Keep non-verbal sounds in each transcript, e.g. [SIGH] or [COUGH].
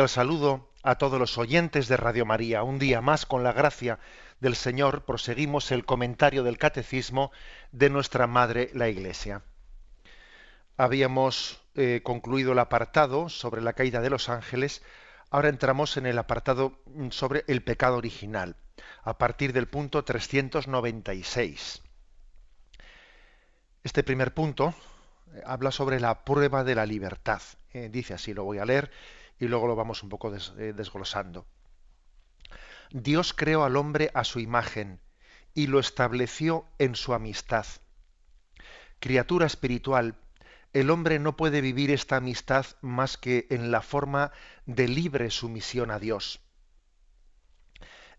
Cordial saludo a todos los oyentes de Radio María. Un día más, con la gracia del Señor, proseguimos el comentario del Catecismo de nuestra Madre, la Iglesia. Habíamos eh, concluido el apartado sobre la caída de los ángeles, ahora entramos en el apartado sobre el pecado original, a partir del punto 396. Este primer punto eh, habla sobre la prueba de la libertad. Eh, dice así, lo voy a leer y luego lo vamos un poco eh, desglosando. Dios creó al hombre a su imagen y lo estableció en su amistad. Criatura espiritual, el hombre no puede vivir esta amistad más que en la forma de libre sumisión a Dios.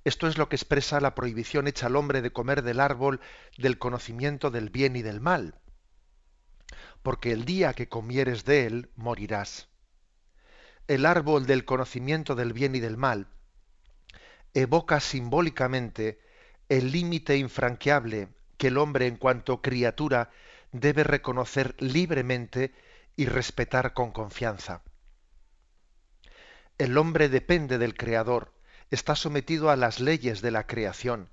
Esto es lo que expresa la prohibición hecha al hombre de comer del árbol del conocimiento del bien y del mal. Porque el día que comieres de él, morirás el árbol del conocimiento del bien y del mal evoca simbólicamente el límite infranqueable que el hombre en cuanto criatura debe reconocer libremente y respetar con confianza. El hombre depende del Creador, está sometido a las leyes de la creación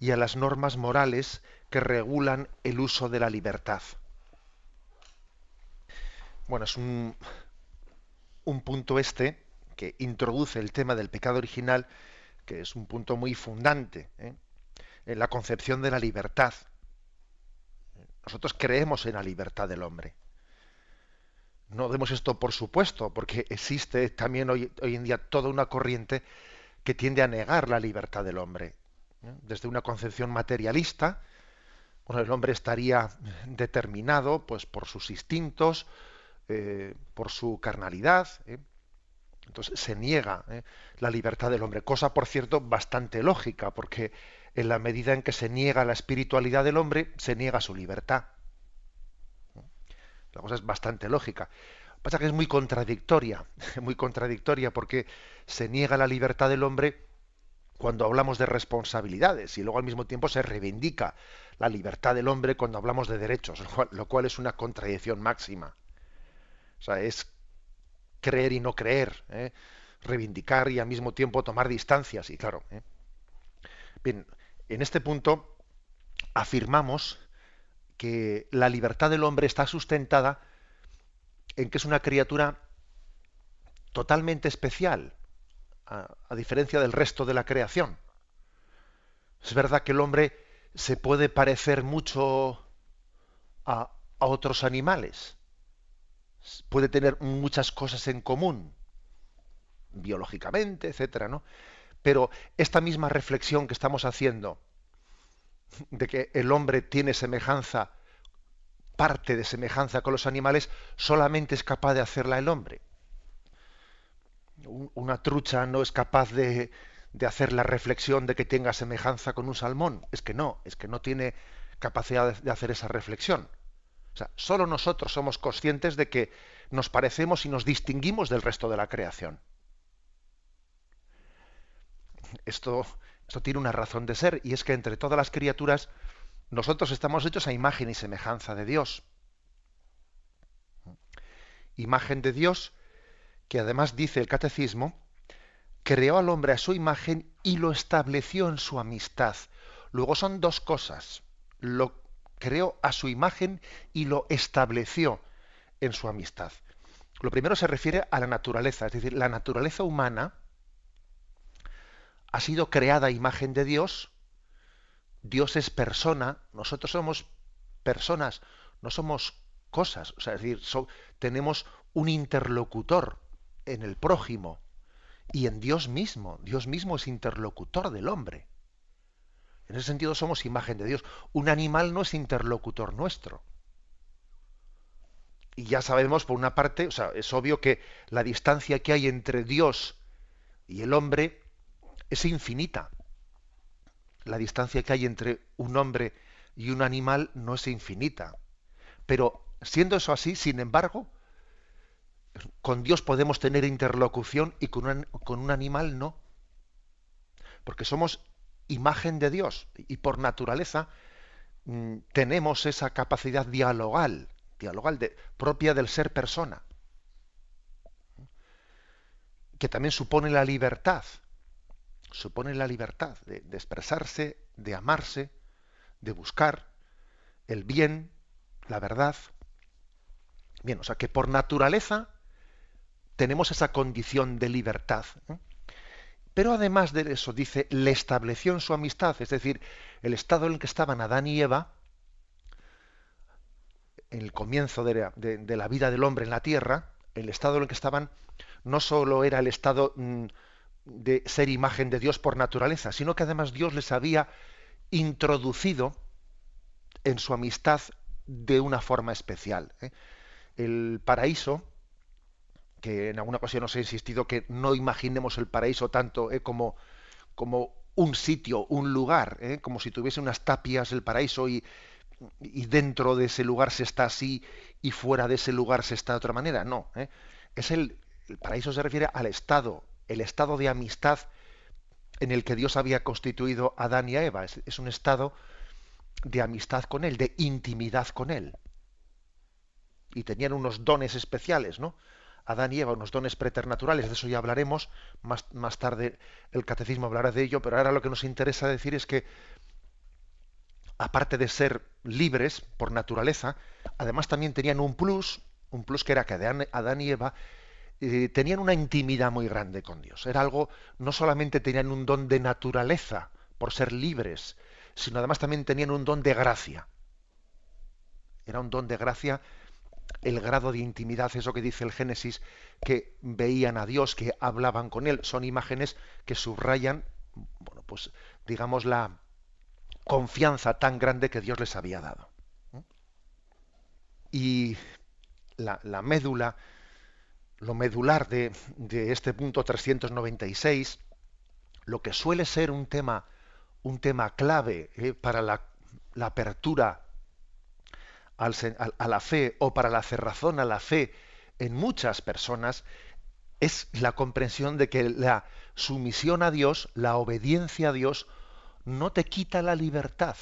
y a las normas morales que regulan el uso de la libertad. Bueno, es un, un punto este que introduce el tema del pecado original, que es un punto muy fundante ¿eh? en la concepción de la libertad. Nosotros creemos en la libertad del hombre. No demos esto por supuesto, porque existe también hoy, hoy en día toda una corriente que tiende a negar la libertad del hombre. ¿eh? Desde una concepción materialista, bueno, el hombre estaría determinado pues, por sus instintos, eh, por su carnalidad. ¿eh? Entonces se niega ¿eh? la libertad del hombre, cosa por cierto bastante lógica, porque en la medida en que se niega la espiritualidad del hombre, se niega su libertad. La cosa es bastante lógica. Pasa que es muy contradictoria, [LAUGHS] muy contradictoria, porque se niega la libertad del hombre cuando hablamos de responsabilidades y luego al mismo tiempo se reivindica la libertad del hombre cuando hablamos de derechos, lo cual es una contradicción máxima. O sea, es creer y no creer, ¿eh? reivindicar y al mismo tiempo tomar distancias. Y claro, ¿eh? bien, en este punto afirmamos que la libertad del hombre está sustentada en que es una criatura totalmente especial, a, diferencia del resto de la creación. Es verdad que el hombre se puede parecer mucho a otros animales, puede tener muchas cosas en común, biológicamente, etcétera, ¿no? Pero esta misma reflexión que estamos haciendo de que el hombre tiene semejanza, parte de semejanza con los animales, solamente es capaz de hacerla el hombre. Una trucha no es capaz de, de hacer la reflexión de que tenga semejanza con un salmón. Es que no, es que no tiene capacidad de hacer esa reflexión. O sea, solo nosotros somos conscientes de que nos parecemos y nos distinguimos del resto de la creación. Esto, esto tiene una razón de ser y es que entre todas las criaturas nosotros estamos hechos a imagen y semejanza de Dios. Imagen de Dios que además dice el catecismo, creó al hombre a su imagen y lo estableció en su amistad. Luego son dos cosas. Lo creó a su imagen y lo estableció en su amistad. Lo primero se refiere a la naturaleza, es decir, la naturaleza humana ha sido creada a imagen de Dios, Dios es persona, nosotros somos personas, no somos cosas, o sea, es decir, tenemos un interlocutor en el prójimo y en Dios mismo. Dios mismo es interlocutor del hombre. En ese sentido somos imagen de Dios. Un animal no es interlocutor nuestro. Y ya sabemos, por una parte, o sea, es obvio que la distancia que hay entre Dios y el hombre es infinita. La distancia que hay entre un hombre y un animal no es infinita. Pero siendo eso así, sin embargo, con Dios podemos tener interlocución y con un, con un animal no. Porque somos imagen de Dios y por naturaleza mm, tenemos esa capacidad dialogal, dialogal de, propia del ser persona, que también supone la libertad, supone la libertad de, expresarse, de amarse, de buscar el bien, la verdad. Bien, o sea que por naturaleza tenemos esa condición de libertad. ¿eh? Pero además de eso, dice, le estableció en su amistad, es decir, el estado en el que estaban Adán y Eva, en el comienzo de la, vida del hombre en la tierra, el estado en el que estaban no solo era el estado mm, de ser imagen de Dios por naturaleza, sino que además Dios les había introducido en su amistad de una forma especial. ¿eh? El paraíso, que en alguna ocasión os he insistido que no imaginemos el paraíso tanto ¿eh? como, como un sitio, un lugar, ¿eh? como si tuviese unas tapias el paraíso y, y, dentro de ese lugar se está así y fuera de ese lugar se está de otra manera. No, es el, el paraíso se refiere al estado, el estado de amistad en el que Dios había constituido a Adán y a Eva. Es un estado de amistad con Él, de intimidad con Él. Y tenían unos dones especiales, ¿no? Adán y Eva, unos dones preternaturales, de eso ya hablaremos, más, más tarde el catecismo hablará de ello, pero ahora lo que nos interesa decir es que, aparte de ser libres por naturaleza, además también tenían un plus, un plus que era que Adán, y Eva eh, tenían una intimidad muy grande con Dios. Era algo, no solamente tenían un don de naturaleza por ser libres, sino además también tenían un don de gracia. Era un don de gracia el grado de intimidad, eso que dice el Génesis, que veían a Dios, que hablaban con Él. Son imágenes que subrayan, bueno, pues digamos la confianza tan grande que Dios les había dado. Y la, la médula lo medular de, este punto 396, lo que suele ser un tema, un tema clave eh, para la, apertura a la fe o para la cerrazón a la fe en muchas personas, es la comprensión de que la sumisión a Dios, la obediencia a Dios, no te quita la libertad,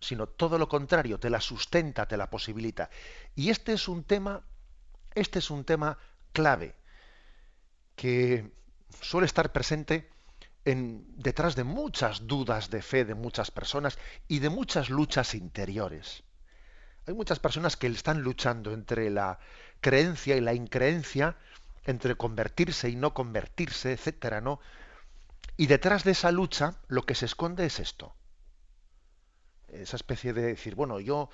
sino todo lo contrario, te la sustenta, te la posibilita. Y este es un tema este es un tema clave que suele estar presente detrás de muchas dudas de fe de muchas personas y de muchas luchas interiores. Hay muchas personas que están luchando entre la creencia y la increencia, entre convertirse y no convertirse, etcétera, ¿no? Y detrás de esa lucha lo que se esconde es esto. Esa especie de decir, bueno, yo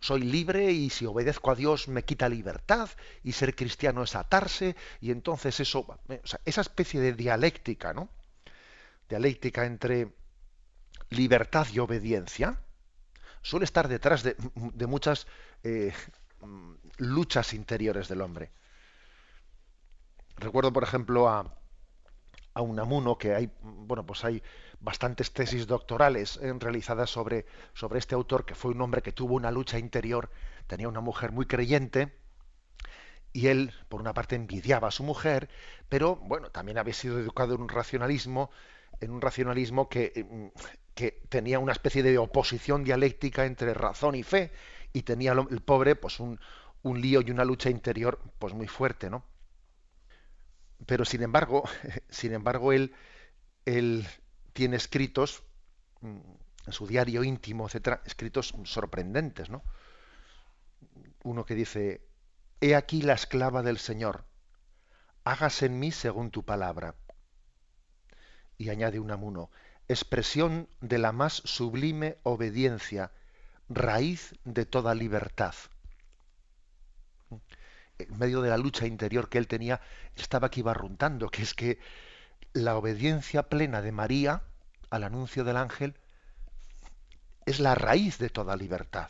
soy libre y si obedezco a Dios me quita libertad y ser cristiano es atarse y entonces eso, esa especie de dialéctica, ¿no? Dialéctica entre libertad y obediencia suele estar detrás de, muchas eh, luchas interiores del hombre. Recuerdo, por ejemplo, a, a Unamuno que hay, bueno, pues hay bastantes tesis doctorales eh, realizadas sobre, sobre este autor, que fue un hombre que tuvo una lucha interior, tenía una mujer muy creyente, y él, por una parte, envidiaba a su mujer, pero bueno, también había sido educado en un racionalismo, en un racionalismo que, eh, que tenía una especie de oposición dialéctica entre razón y fe, y tenía el pobre pues un, un lío y una lucha interior pues muy fuerte, ¿no? Pero sin embargo, [LAUGHS] sin embargo, él, él tiene escritos mm, en su diario íntimo, etcétera, escritos sorprendentes, ¿no? Uno que dice: He aquí la esclava del Señor, hágase en mí según tu palabra. Y añade un amuno, expresión de la más sublime obediencia, raíz de toda libertad. en medio de la lucha interior que él tenía, estaba aquí barruntando, que es que la obediencia plena de María al anuncio del ángel es la raíz de toda libertad.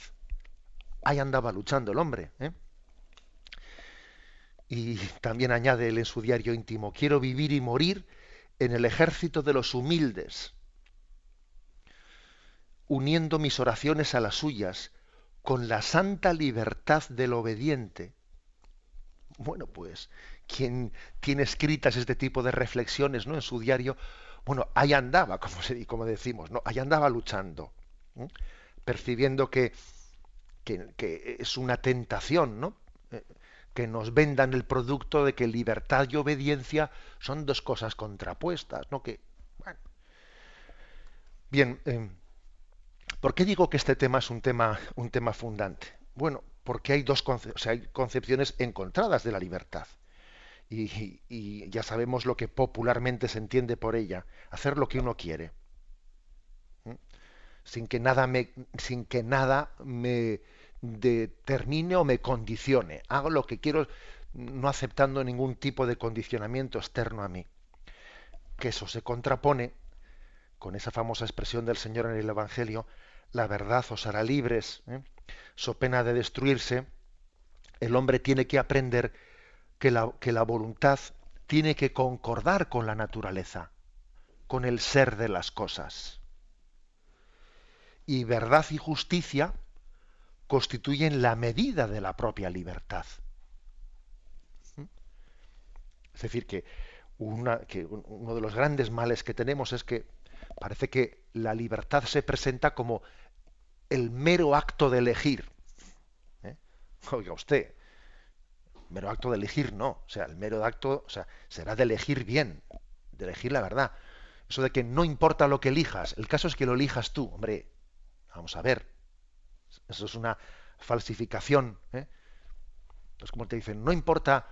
Ahí andaba luchando el hombre. ¿eh? Y también añade él en su diario íntimo, quiero vivir y morir en el ejército de los humildes, uniendo mis oraciones a las suyas, con la santa libertad del obediente. Bueno, pues, quien tiene escritas este tipo de reflexiones ¿no? en su diario, bueno, ahí andaba, como, se, decimos, ¿no? ahí andaba luchando, percibiendo que, que, es una tentación, ¿no? Que nos vendan el producto de que libertad y obediencia son dos cosas contrapuestas, ¿no? Que, Bien, eh, ¿por qué digo que este tema es un tema, un tema fundante? Bueno, porque hay dos hay concepciones encontradas de la libertad. Y, ya sabemos lo que popularmente se entiende por ella, hacer lo que uno quiere. Sin que nada me, sin que nada me determine o me condicione. Hago lo que quiero no aceptando ningún tipo de condicionamiento externo a mí. Que eso se contrapone con esa famosa expresión del Señor en el Evangelio, la verdad os hará libres, ¿eh? so pena de destruirse, el hombre tiene que aprender que la, que la voluntad tiene que concordar con la naturaleza, con el ser de las cosas. Y verdad y justicia constituyen la medida de la propia libertad. ¿Mm? Es decir, que, uno de los grandes males que tenemos es que parece que la libertad se presenta como el mero acto de elegir. ¿Eh? [LAUGHS] Oiga usted, mero acto de elegir no, o sea, el mero acto, o sea, será de elegir bien, de elegir la verdad. Eso de que no importa lo que elijas, el caso es que lo elijas tú, hombre, vamos a ver, eso es una falsificación. ¿eh? Es como te dicen, no importa,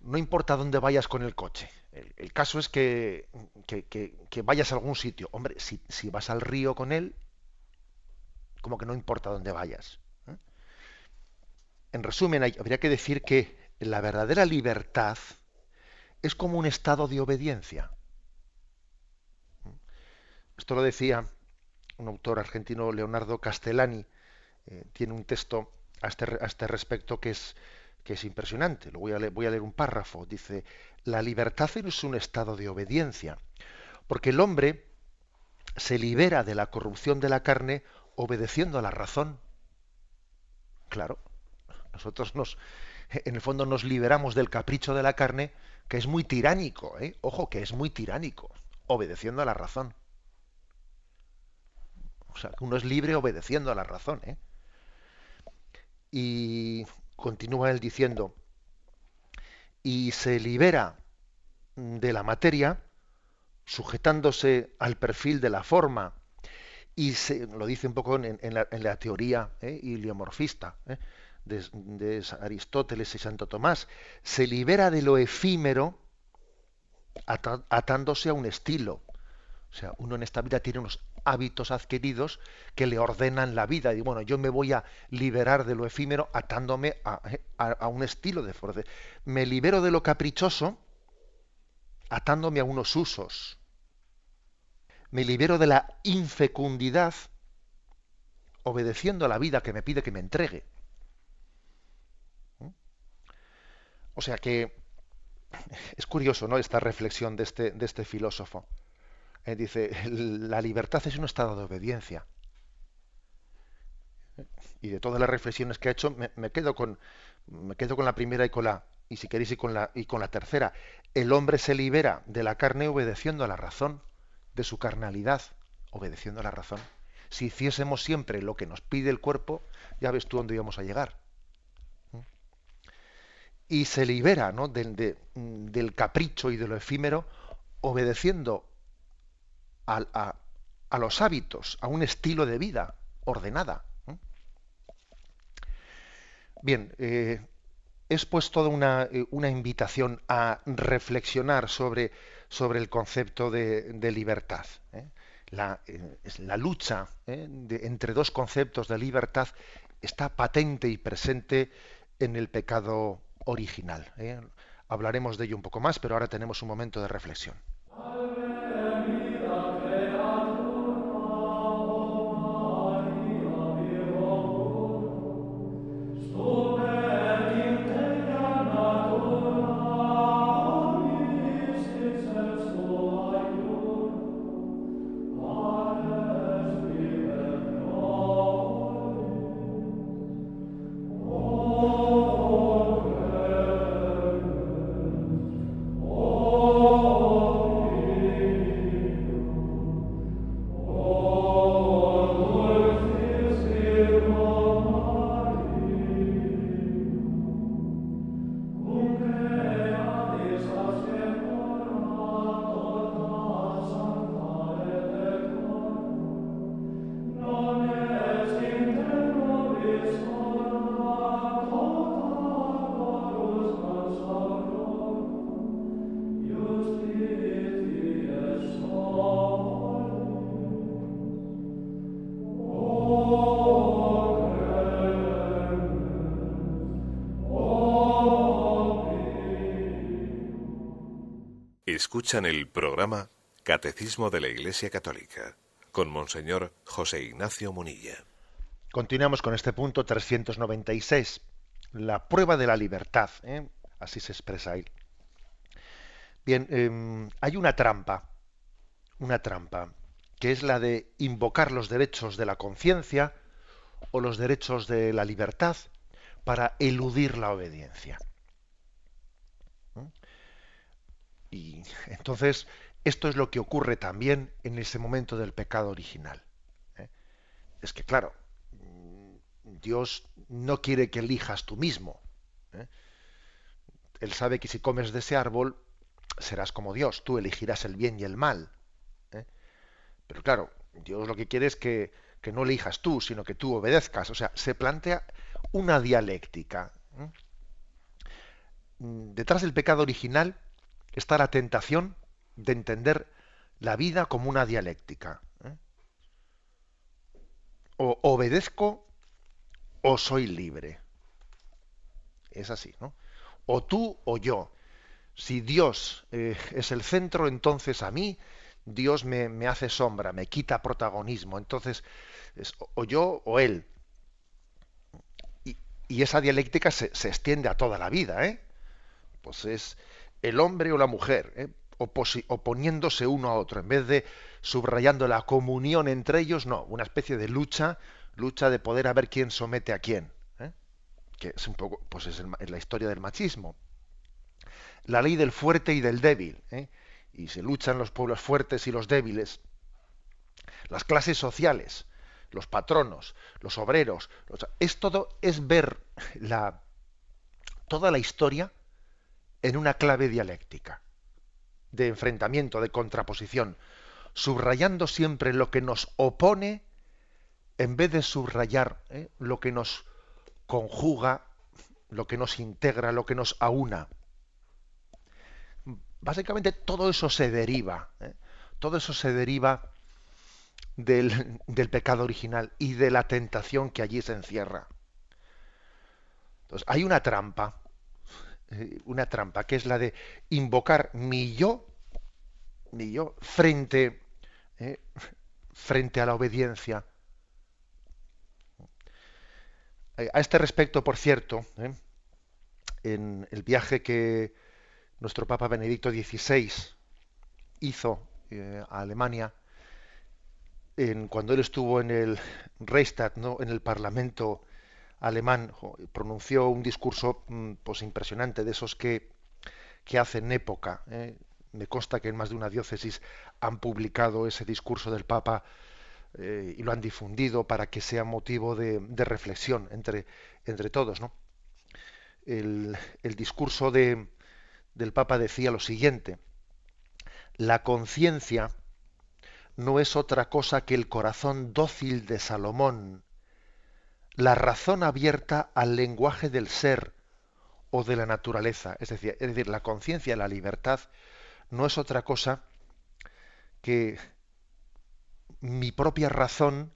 no importa dónde vayas con el coche. El, caso es que, que, vayas a algún sitio. Hombre, si, si, vas al río con él, como que no importa dónde vayas. ¿eh? En resumen, habría que decir que la verdadera libertad es como un estado de obediencia. Esto lo decía un autor argentino, Leonardo Castellani, eh, tiene un texto a este, este respecto que es, impresionante. Lo voy a, leer, voy a leer un párrafo. Dice, la libertad es un estado de obediencia, porque el hombre se libera de la corrupción de la carne obedeciendo a la razón. Claro, nosotros nos, en el fondo nos liberamos del capricho de la carne, que es muy tiránico, ¿eh? ojo, que es muy tiránico, obedeciendo a la razón. O sea, uno es libre obedeciendo a la razón. ¿eh? Y continúa él diciendo, y se libera de la materia, sujetándose al perfil de la forma, y se, lo dice un poco en, la, teoría ¿eh? iliomorfista ¿eh? de, de, Aristóteles y Santo Tomás, se libera de lo efímero atándose a un estilo. O sea, uno en esta vida tiene unos hábitos adquiridos que le ordenan la vida. Y bueno, yo me voy a liberar de lo efímero atándome a, un estilo de fuerza. Me libero de lo caprichoso atándome a unos usos. Me libero de la infecundidad obedeciendo a la vida que me pide que me entregue. ¿Mm? O sea que es curioso, ¿no? Esta reflexión de este, de este filósofo. Eh, dice, la libertad es un estado de obediencia. Y de todas las reflexiones que ha hecho, me, quedo con me quedo con la primera y con la y si queréis y con la y con la tercera. El hombre se libera de la carne obedeciendo a la razón, de su carnalidad, obedeciendo a la razón. Si hiciésemos siempre lo que nos pide el cuerpo, ya ves tú dónde íbamos a llegar. Y se libera ¿no? del capricho y de lo efímero, obedeciendo a, los hábitos, a un estilo de vida ordenada. Bien, eh, es pues toda una, eh, una, invitación a reflexionar sobre, sobre el concepto de, libertad. ¿eh? La, lucha entre dos conceptos de libertad está patente y presente en el pecado original. ¿eh? Hablaremos de ello un poco más, pero ahora tenemos un momento de reflexión. Escuchan el programa Catecismo de la Iglesia Católica con Monseñor José Ignacio Munilla. Continuamos con este punto 396, la prueba de la libertad. ¿eh? Así se expresa ahí. Bien, em, hay una trampa, una trampa, que es la de invocar los derechos de la conciencia o los derechos de la libertad para eludir la obediencia. Y [LAUGHS] entonces, esto es lo que ocurre también en ese momento del pecado original. ¿eh? Es que, claro, Dios no quiere que elijas tú mismo. ¿eh? Él sabe que si comes de ese árbol, serás como Dios, tú elegirás el bien y el mal. ¿eh? Pero claro, Dios lo que quiere es que, que, no elijas tú, sino que tú obedezcas. O sea, se plantea una dialéctica. Detrás del pecado original está la tentación de entender la vida como una dialéctica. ¿eh? O obedezco o soy libre. Es así, ¿no? O tú o yo. Si Dios eh, es el centro, entonces a mí Dios me, hace sombra, me quita protagonismo. Entonces, es o yo o él. Y, esa dialéctica se, se, extiende a toda la vida, ¿eh? Pues es, el hombre o la mujer, ¿eh? oponiéndose uno a otro, en vez de subrayando la comunión entre ellos, no, una especie de lucha, lucha de poder a ver quién somete a quién, ¿eh? que es un poco, pues es, la historia del machismo. La ley del fuerte y del débil, ¿eh? y se luchan los pueblos fuertes y los débiles. Las clases sociales, los patronos, los obreros, es todo, es ver la, toda la historia en una clave dialéctica, de enfrentamiento, de contraposición, subrayando siempre lo que nos opone en vez de subrayar ¿eh? lo que nos conjuga, lo que nos integra, lo que nos aúna. Básicamente todo eso se deriva, ¿eh? todo eso se deriva del, del, pecado original y de la tentación que allí se encierra. Entonces, hay una trampa una trampa, que es la de invocar mi yo, mi yo, frente, eh, frente a la obediencia. Eh, a este respecto, por cierto, en el viaje que nuestro Papa Benedicto XVI hizo a Alemania, en, cuando él estuvo en el Reichstag, ¿no? en el Parlamento alemán pronunció un discurso mm, pues impresionante de esos que, que hacen época. ¿eh? Me consta que en más de una diócesis han publicado ese discurso del Papa eh, y lo han difundido para que sea motivo de, reflexión entre, entre todos. ¿no? El, el discurso de, del Papa decía lo siguiente, la conciencia no es otra cosa que el corazón dócil de Salomón, la razón abierta al lenguaje del ser o de la naturaleza. Es decir, es decir la conciencia, la libertad, no es otra cosa que mi propia razón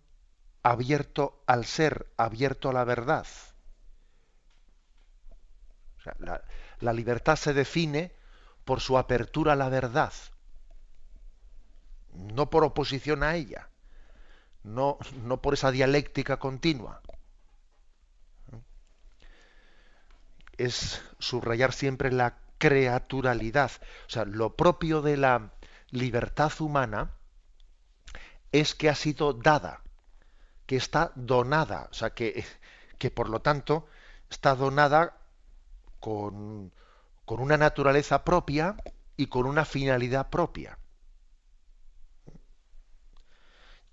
abierto al ser, abierto a la verdad. la, libertad se define por su apertura a la verdad, no por oposición a ella, no, no por esa dialéctica continua. Es subrayar siempre la creaturalidad. O sea, lo propio de la libertad humana es que ha sido dada, que está donada, o sea, que, que por lo tanto está donada con, con una naturaleza propia y con una finalidad propia.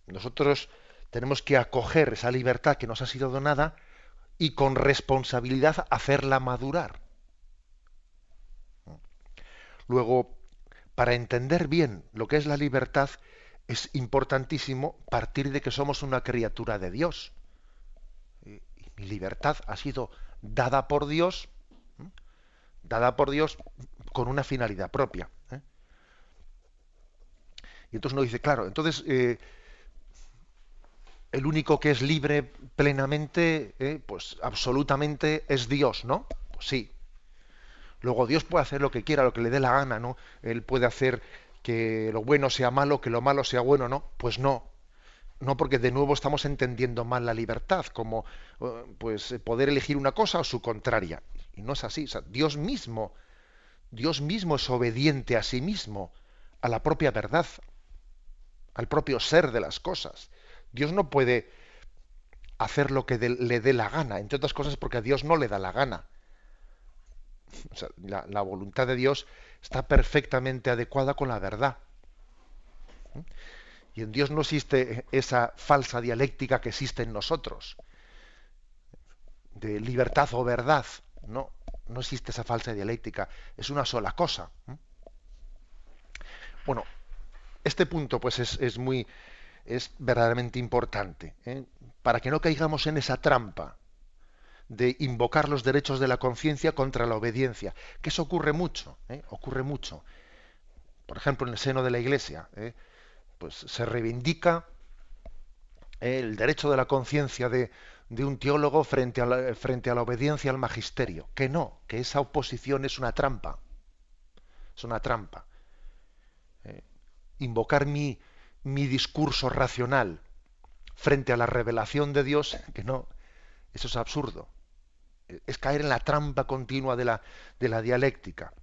Nosotros tenemos que acoger esa libertad que nos ha sido donada y con responsabilidad hacerla madurar. Luego, para entender bien lo que es la libertad, es importantísimo partir de que somos una criatura de Dios. Y mi libertad ha sido dada por Dios, dada por Dios con una finalidad propia. ¿eh? Y entonces uno dice, claro, entonces eh, el único que es libre plenamente, ¿eh? pues absolutamente es Dios, ¿no? Pues sí. Luego Dios puede hacer lo que quiera, lo que le dé la gana, ¿no? Él puede hacer que lo bueno sea malo, que lo malo sea bueno, ¿no? Pues no. No porque de nuevo estamos entendiendo mal la libertad, como eh, pues poder elegir una cosa o su contraria. Y no es así. Dios mismo, Dios mismo es obediente a sí mismo, a la propia verdad, al propio ser de las cosas. Dios no puede hacer lo que le dé la gana, entre otras cosas porque a Dios no le da la gana. la voluntad de Dios está perfectamente adecuada con la verdad. Y en Dios no existe esa falsa dialéctica que existe en nosotros, de libertad o verdad. No, no existe esa falsa dialéctica, es una sola cosa. Bueno, este punto pues es, muy, es verdaderamente importante, ¿eh? para que no caigamos en esa trampa de invocar los derechos de la conciencia contra la obediencia, que eso ocurre mucho, ¿eh? ocurre mucho. Por ejemplo, en el seno de la Iglesia, ¿eh? pues se reivindica el derecho de la conciencia de, un teólogo frente a, la, frente a la obediencia al magisterio. Que no, que esa oposición es una trampa. Es una trampa. invocar mi, mi discurso racional frente a la revelación de Dios, que no, eso es absurdo es caer en la trampa continua de la, de la dialéctica.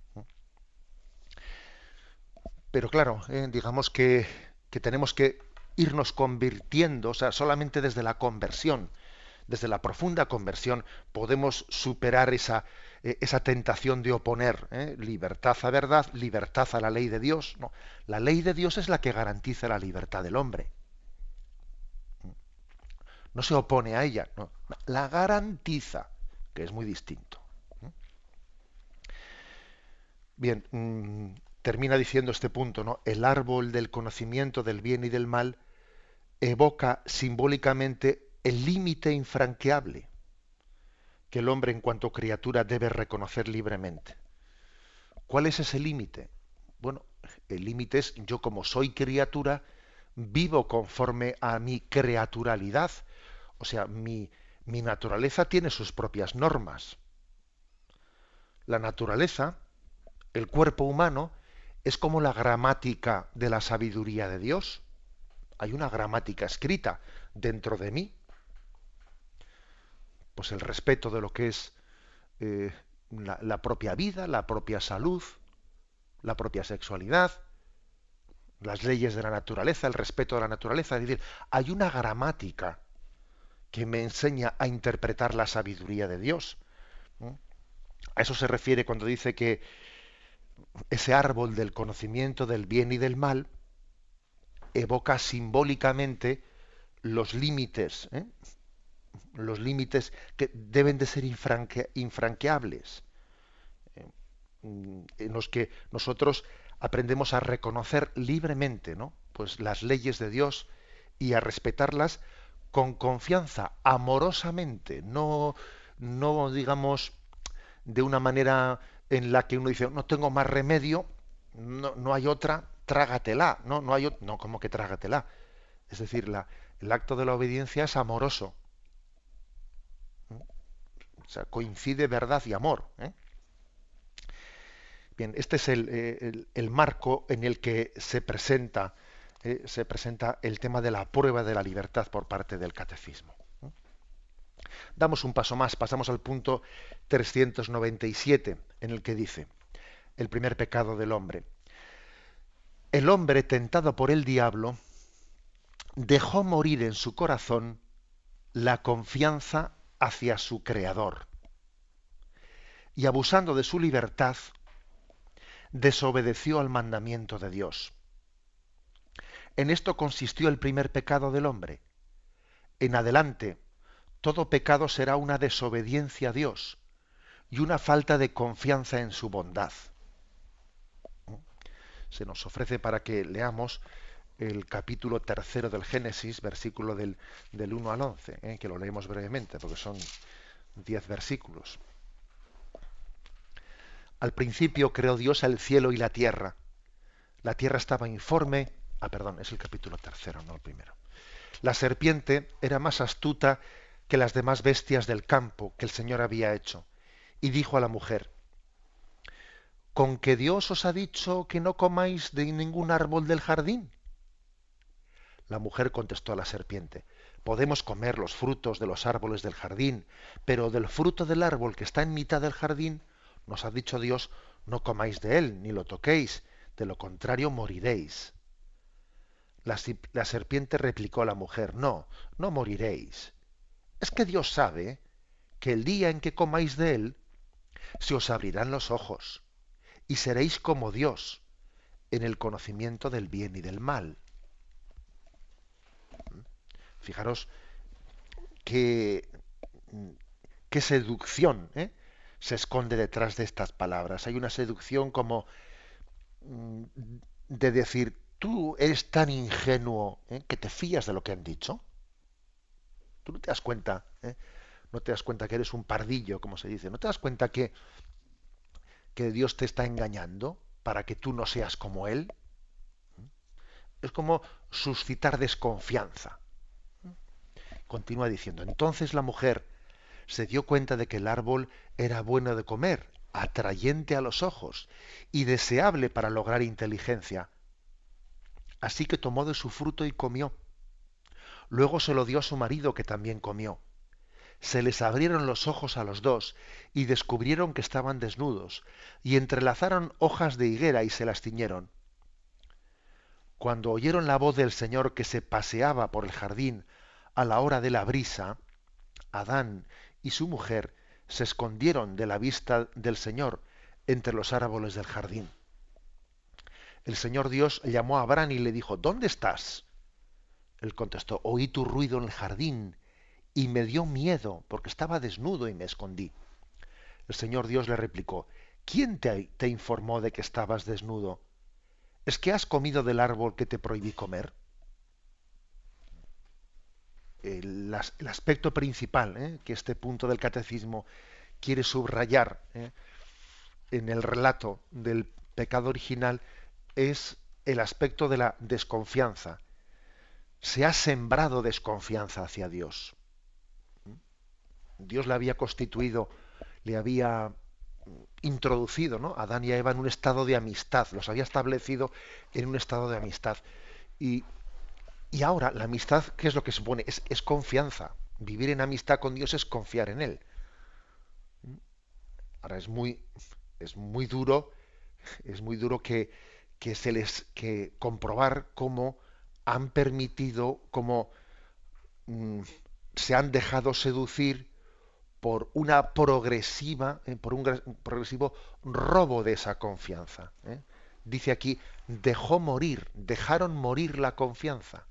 Pero claro, eh, digamos que, tenemos que irnos convirtiendo, o sea, solamente desde la conversión, desde la profunda conversión, podemos superar esa, eh, esa tentación de oponer eh, libertad a verdad, libertad a la ley de Dios. No, la ley de Dios es la que garantiza la libertad del hombre. No se opone a ella, la garantiza que es muy distinto. Bien, mm, termina diciendo este punto, ¿no? El árbol del conocimiento del bien y del mal evoca simbólicamente el límite infranqueable que el hombre en cuanto criatura debe reconocer libremente. ¿Cuál es ese límite? Bueno, el límite es yo como soy criatura, vivo conforme a mi creaturalidad, o sea, mi, mi naturaleza tiene sus propias normas. La naturaleza, el cuerpo humano, es como la gramática de la sabiduría de Dios. Hay una gramática escrita dentro de mí. Pues el respeto de lo que es eh, la, propia vida, la propia salud, la propia sexualidad, las leyes de la naturaleza, el respeto de la naturaleza. Es decir, hay una gramática que me enseña a interpretar la sabiduría de Dios. A eso se refiere cuando dice que ese árbol del conocimiento del bien y del mal evoca simbólicamente los límites, ¿eh? Los límites que deben de ser infranqueables, ¿eh? en los que nosotros aprendemos a reconocer libremente, ¿no? Pues las leyes de Dios y a respetarlas con confianza, amorosamente, no, no digamos de una manera en la que uno dice, no tengo más remedio, no, no hay otra, trágatela, no, no hay no, como que trágatela. Es decir, la, el acto de la obediencia es amoroso. O sea, coincide verdad y amor. ¿eh? Bien, este es el, eh, marco en el que se presenta, eh, se presenta el tema de la prueba de la libertad por parte del catecismo. Damos un paso más, pasamos al punto 397, en el que dice, el primer pecado del hombre. El hombre tentado por el diablo dejó morir en su corazón la confianza hacia su creador y abusando de su libertad desobedeció al mandamiento de Dios. En esto consistió el primer pecado del hombre. En adelante, todo pecado será una desobediencia a Dios y una falta de confianza en su bondad. Se nos ofrece para que leamos el capítulo tercero del Génesis, versículo del, 1 al 11, ¿eh? que lo leemos brevemente, porque son diez versículos. Al principio creó Dios el cielo y la tierra. La tierra estaba informe. Ah, perdón, es el capítulo tercero, no el primero. La serpiente era más astuta que las demás bestias del campo que el Señor había hecho, y dijo a la mujer, ¿con que Dios os ha dicho que no comáis de ningún árbol del jardín? La mujer contestó a la serpiente, podemos comer los frutos de los árboles del jardín, pero del fruto del árbol que está en mitad del jardín, nos ha dicho Dios, no comáis de él, ni lo toquéis, de lo contrario moriréis. La, serpiente replicó a la mujer, no, no moriréis. Es que Dios sabe que el día en que comáis de él, se os abrirán los ojos, y seréis como Dios, en el conocimiento del bien y del mal. Fijaros qué, qué seducción ¿eh? se esconde detrás de estas palabras. Hay una seducción como mm, de decir, tú eres tan ingenuo ¿eh? que te fías de lo que han dicho. Tú no te das cuenta, ¿eh? no te das cuenta que eres un pardillo, como se dice. No te das cuenta que, que Dios te está engañando para que tú no seas como Él. Es como suscitar desconfianza. Continúa diciendo, entonces la mujer se dio cuenta de que el árbol era bueno de comer, atrayente a los ojos y deseable para lograr inteligencia. Así que tomó de su fruto y comió. Luego se lo dio a su marido que también comió. Se les abrieron los ojos a los dos y descubrieron que estaban desnudos y entrelazaron hojas de higuera y se las ciñeron. Cuando oyeron la voz del Señor que se paseaba por el jardín a la hora de la brisa, Adán y su mujer se escondieron de la vista del Señor entre los árboles del jardín. El Señor Dios llamó a Abraham y le dijo, ¿Dónde estás? Él contestó, oí tu ruido en el jardín y me dio miedo porque estaba desnudo y me escondí. El Señor Dios le replicó, ¿quién te, te informó de que estabas desnudo? ¿Es que has comido del árbol que te prohibí comer? El, aspecto principal ¿eh? que este punto del catecismo quiere subrayar ¿eh? en el relato del pecado original es el aspecto de la desconfianza. Se ha sembrado desconfianza hacia Dios. Dios le había constituido, le había introducido ¿no? a Adán y a Eva en un estado de amistad, los había establecido en un estado de amistad. Y y ahora, la amistad, ¿qué es lo que supone? Es, es confianza. Vivir en amistad con Dios es confiar en Él. Ahora es muy, es muy duro, es muy duro que, que se les que comprobar cómo han permitido, cómo mm, se han dejado seducir por una progresiva, eh, por un, progresivo robo de esa confianza. ¿eh? Dice aquí, dejó morir, dejaron morir la confianza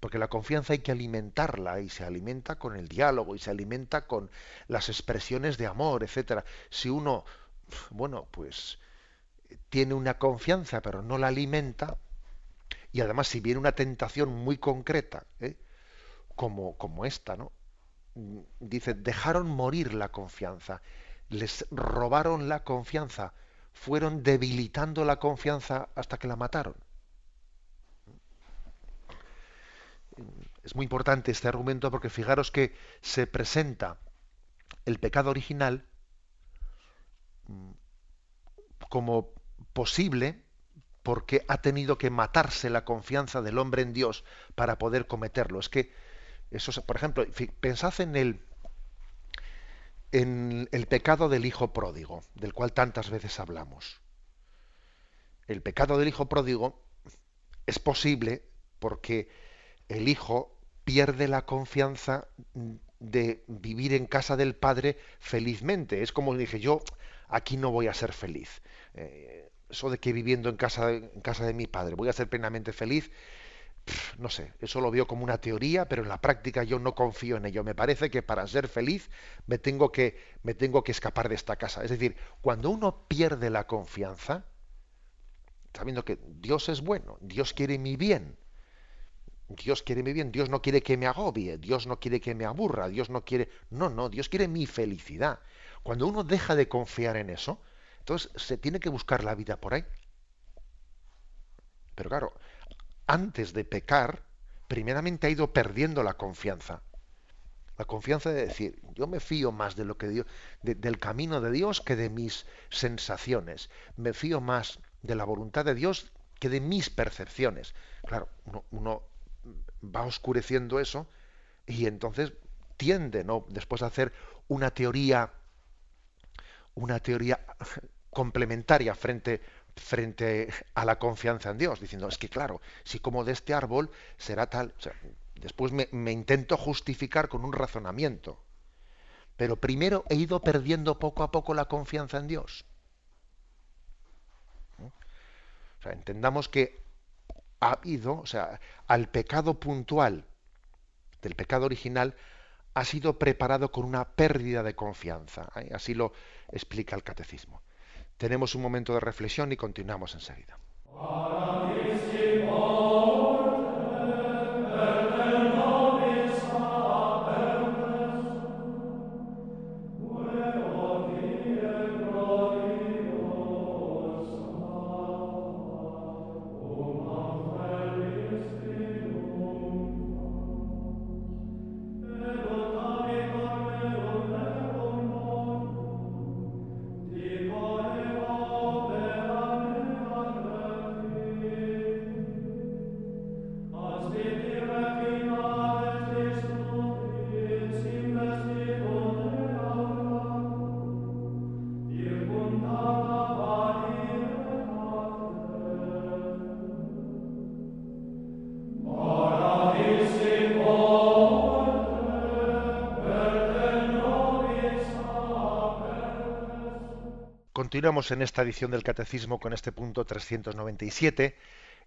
porque la confianza hay que alimentarla y se alimenta con el diálogo y se alimenta con las expresiones de amor, etcétera. Si uno, bueno, pues tiene una confianza pero no la alimenta y además si viene una tentación muy concreta, ¿eh? como, como esta, ¿no? Dice, dejaron morir la confianza, les robaron la confianza, fueron debilitando la confianza hasta que la mataron. Es muy importante este argumento porque fijaros que se presenta el pecado original mm, como posible porque ha tenido que matarse la confianza del hombre en Dios para poder cometerlo. Es que, eso, por ejemplo, pensad en el, en el pecado del hijo pródigo, del cual tantas veces hablamos. El pecado del hijo pródigo es posible porque el hijo pierde la confianza de vivir en casa del padre felizmente. Es como dije, yo aquí no voy a ser feliz. Eh, eso de que viviendo en casa, de mi padre voy a ser plenamente feliz, no sé, eso lo veo como una teoría, pero en la práctica yo no confío en ello. Me parece que para ser feliz me tengo que escapar de esta casa. Es decir, cuando uno pierde la confianza, sabiendo que Dios es bueno, Dios quiere mi bien, Dios quiere mi bien, Dios no quiere que me agobie, Dios no quiere que me aburra, Dios no quiere... No, no, Dios quiere mi felicidad. Cuando uno deja de confiar en eso, entonces se tiene que buscar la vida por ahí. Pero claro, antes de pecar, primeramente ha ido perdiendo la confianza. La confianza de decir, yo me fío más de lo que Dios, del camino de Dios que de mis sensaciones. Me fío más de la voluntad de Dios que de mis percepciones. Claro, uno, va oscureciendo eso y entonces tiende, ¿no? Después de hacer una teoría, una teoría complementaria frente frente a la confianza en Dios, diciendo, es que claro, si como de este árbol será tal, después me, intento justificar con un razonamiento, pero primero he ido perdiendo poco a poco la confianza en Dios. O sea, entendamos que ha habido, o sea, al pecado puntual del pecado original ha sido preparado con una pérdida de confianza. ¿eh? Así lo explica el catecismo. Tenemos un momento de reflexión y continuamos enseguida. Continuamos en esta edición del Catecismo con este punto 397.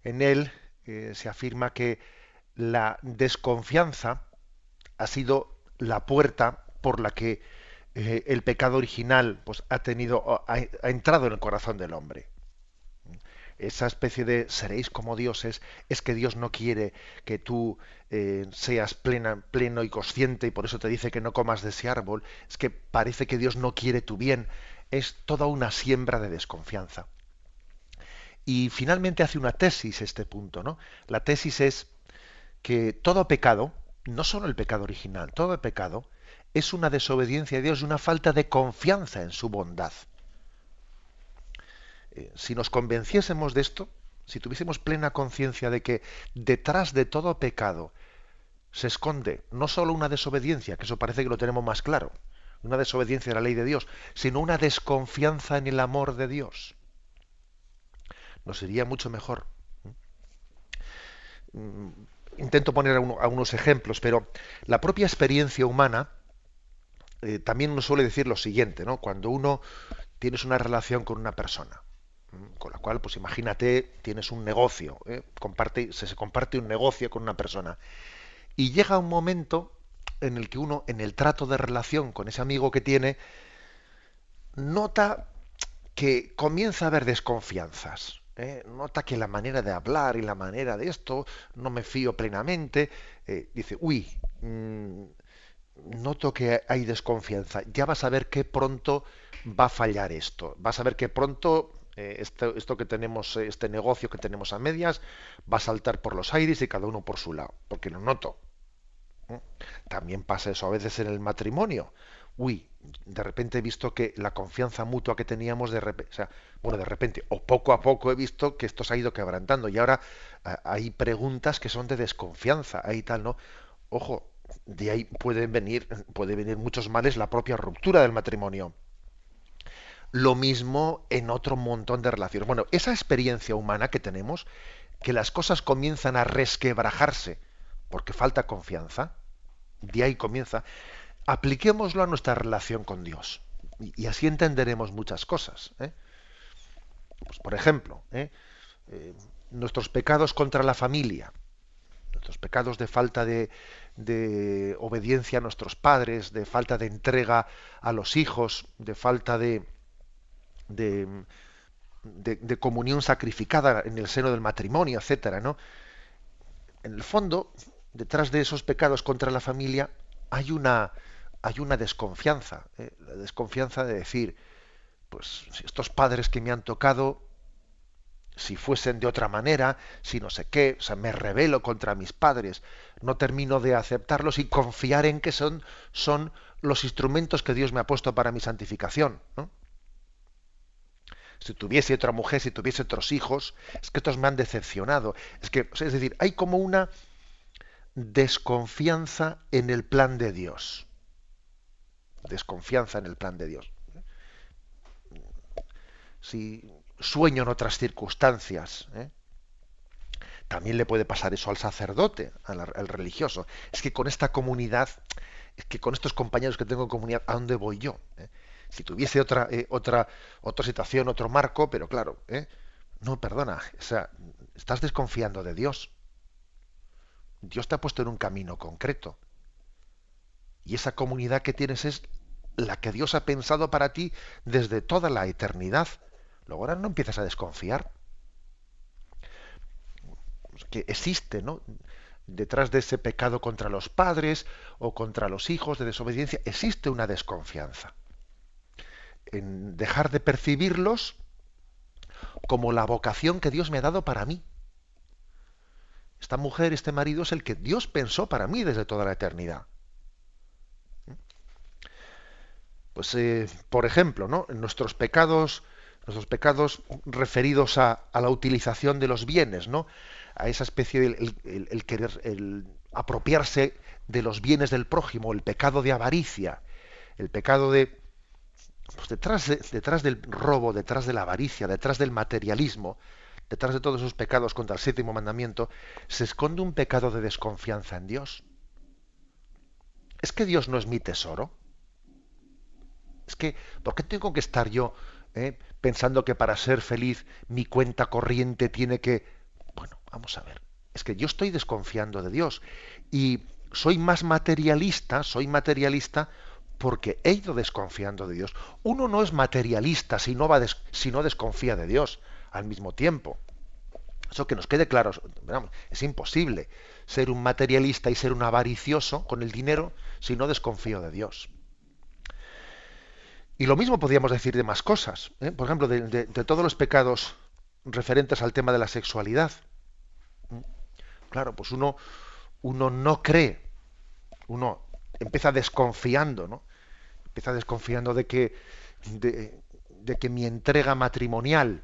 En él eh, se afirma que la desconfianza ha sido la puerta por la que eh, el pecado original pues, ha, tenido, ha, entrado en el corazón del hombre. Esa especie de seréis como dioses es que Dios no quiere que tú eh, seas pleno y consciente y por eso te dice que no comas de ese árbol. Es que parece que Dios no quiere tu bien es toda una siembra de desconfianza. Y finalmente hace una tesis este punto, ¿no? La tesis es que todo pecado, no solo el pecado original, todo pecado es una desobediencia a Dios y una falta de confianza en su bondad. Eh, si nos convenciésemos de esto, si tuviésemos plena conciencia de que detrás de todo pecado se esconde no solo una desobediencia, que eso parece que lo tenemos más claro, una desobediencia a la ley de Dios, sino una desconfianza en el amor de Dios. Nos sería mucho mejor. Mm, intento poner algunos ejemplos, pero la propia experiencia humana eh, también nos suele decir lo siguiente, ¿no? Cuando uno tienes una relación con una persona, con la cual, pues imagínate, tienes un negocio, ¿eh? comparte, se, se comparte un negocio con una persona, y llega un momento en el que uno, en el trato de relación con ese amigo que tiene, nota que comienza a haber desconfianzas. ¿eh? Nota que la manera de hablar y la manera de esto no me fío plenamente. Eh, dice, uy, mm, noto que hay desconfianza. Ya vas a ver qué pronto va a fallar esto. Vas a ver que pronto eh, esto, esto, que tenemos, este negocio que tenemos a medias, va a saltar por los aires y cada uno por su lado. Porque lo noto. También pasa eso a veces en el matrimonio. uy, de repente he visto que la confianza mutua que teníamos de o sea, bueno, de repente, o poco a poco he visto que esto se ha ido quebrantando y ahora hay preguntas que son de desconfianza, ahí tal, ¿no? Ojo, de ahí pueden venir, puede venir muchos males la propia ruptura del matrimonio. Lo mismo en otro montón de relaciones. Bueno, esa experiencia humana que tenemos, que las cosas comienzan a resquebrajarse porque falta confianza, de ahí comienza, apliquémoslo a nuestra relación con Dios. Y, así entenderemos muchas cosas. ¿eh? Pues, por ejemplo, ¿eh? Eh, nuestros pecados contra la familia, nuestros pecados de falta de, obediencia a nuestros padres, de falta de entrega a los hijos, de falta de, de, de comunión sacrificada en el seno del matrimonio, etcétera, ¿no? En el fondo, detrás de esos pecados contra la familia hay una hay una desconfianza, ¿eh? la desconfianza de decir, pues estos padres que me han tocado, si fuesen de otra manera, si no sé qué, o sea, me rebelo contra mis padres, no termino de aceptarlos y confiar en que son, son los instrumentos que Dios me ha puesto para mi santificación. Si tuviese otra mujer, si tuviese otros hijos, es que estos me han decepcionado. Es que, es decir, hay como una desconfianza en el plan de Dios desconfianza en el plan de Dios. Si sueño en otras circunstancias, ¿eh? también le puede pasar eso al sacerdote, al, religioso. Es que con esta comunidad, es que con estos compañeros que tengo en comunidad, ¿a dónde voy yo? ¿Eh? Si tuviese otra, eh, otra, otra situación, otro marco, pero claro, no, perdona, o sea, estás desconfiando de Dios. Dios te ha puesto en un camino concreto. Y esa comunidad que tienes es la que Dios ha pensado para ti desde toda la eternidad. Luego ahora no empiezas a desconfiar. Que existe, ¿no? Detrás de ese pecado contra los padres o contra los hijos de desobediencia, existe una desconfianza. En dejar de percibirlos como la vocación que Dios me ha dado para mí. Esta mujer, este marido es el que Dios pensó para mí desde toda la eternidad. Pues, eh, por ejemplo, ¿no? nuestros pecados, nuestros pecados referidos a, la utilización de los bienes, ¿no? A esa especie de el, querer, el apropiarse de los bienes del prójimo, el pecado de avaricia, el pecado de pues detrás, detrás del robo, detrás de la avaricia, detrás del materialismo, detrás de todos esos pecados contra el séptimo mandamiento, se esconde un pecado de desconfianza en Dios. ¿Es que Dios no es mi tesoro? Es que, ¿por qué tengo que estar yo eh, pensando que para ser feliz mi cuenta corriente tiene que... Bueno, vamos a ver. Es que yo estoy desconfiando de Dios y soy más materialista, soy materialista porque he ido desconfiando de Dios. Uno no es materialista si no, va si no desconfía de Dios al mismo tiempo. Eso que nos quede claro, es imposible ser un materialista y ser un avaricioso con el dinero si no desconfío de Dios. Y lo mismo podríamos decir de más cosas. ¿eh? Por ejemplo, de, todos los pecados referentes al tema de la sexualidad. Claro, pues uno, uno no cree, uno empieza desconfiando, ¿no? Empieza desconfiando de que, de, que mi entrega matrimonial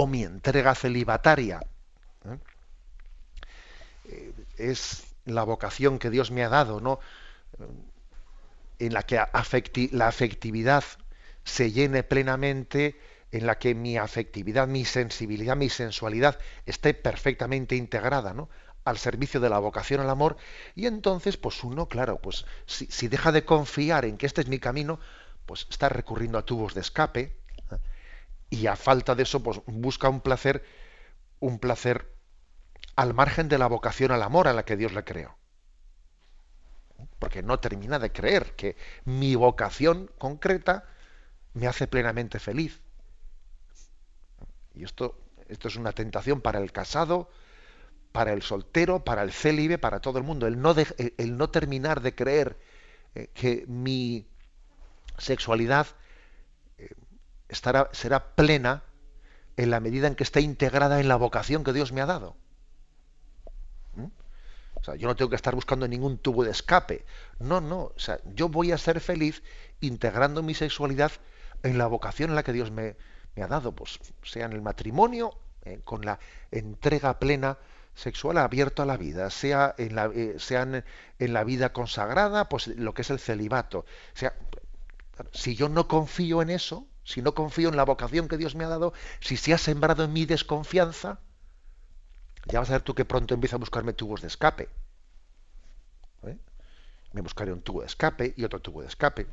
o mi entrega celibataria ¿eh? Eh, es la vocación que Dios me ha dado, ¿no? en la que la afectividad se llene plenamente, en la que mi afectividad, mi sensibilidad, mi sensualidad esté perfectamente integrada, ¿no? al servicio de la vocación al amor y entonces pues uno claro pues si, deja de confiar en que este es mi camino pues está recurriendo a tubos de escape. Y a falta de eso pues busca un placer un placer al margen de la vocación al amor a la que Dios le creó porque no termina de creer que mi vocación concreta me hace plenamente feliz. Y esto, esto es una tentación para el casado, para el soltero, para el célibe, para todo el mundo. El no, el no terminar de creer eh, que mi sexualidad estará, será plena en la medida en que esté integrada en la vocación que Dios me ha dado. ¿Mm? O sea, yo no tengo que estar buscando ningún tubo de escape. No, no. O sea, yo voy a ser feliz integrando mi sexualidad en la vocación en la que Dios me, me ha dado, pues sea en el matrimonio, eh, con la entrega plena sexual abierto a la vida, sea en la, eh, en, la vida consagrada, pues lo que es el celibato. O sea, si yo no confío en eso, si no confío en la vocación que Dios me ha dado, si se ha sembrado en mi desconfianza, ya vas a ver tú que pronto empieza a buscarme tubos de escape. ¿eh? Me buscaré un tubo de escape y otro tubo de escape.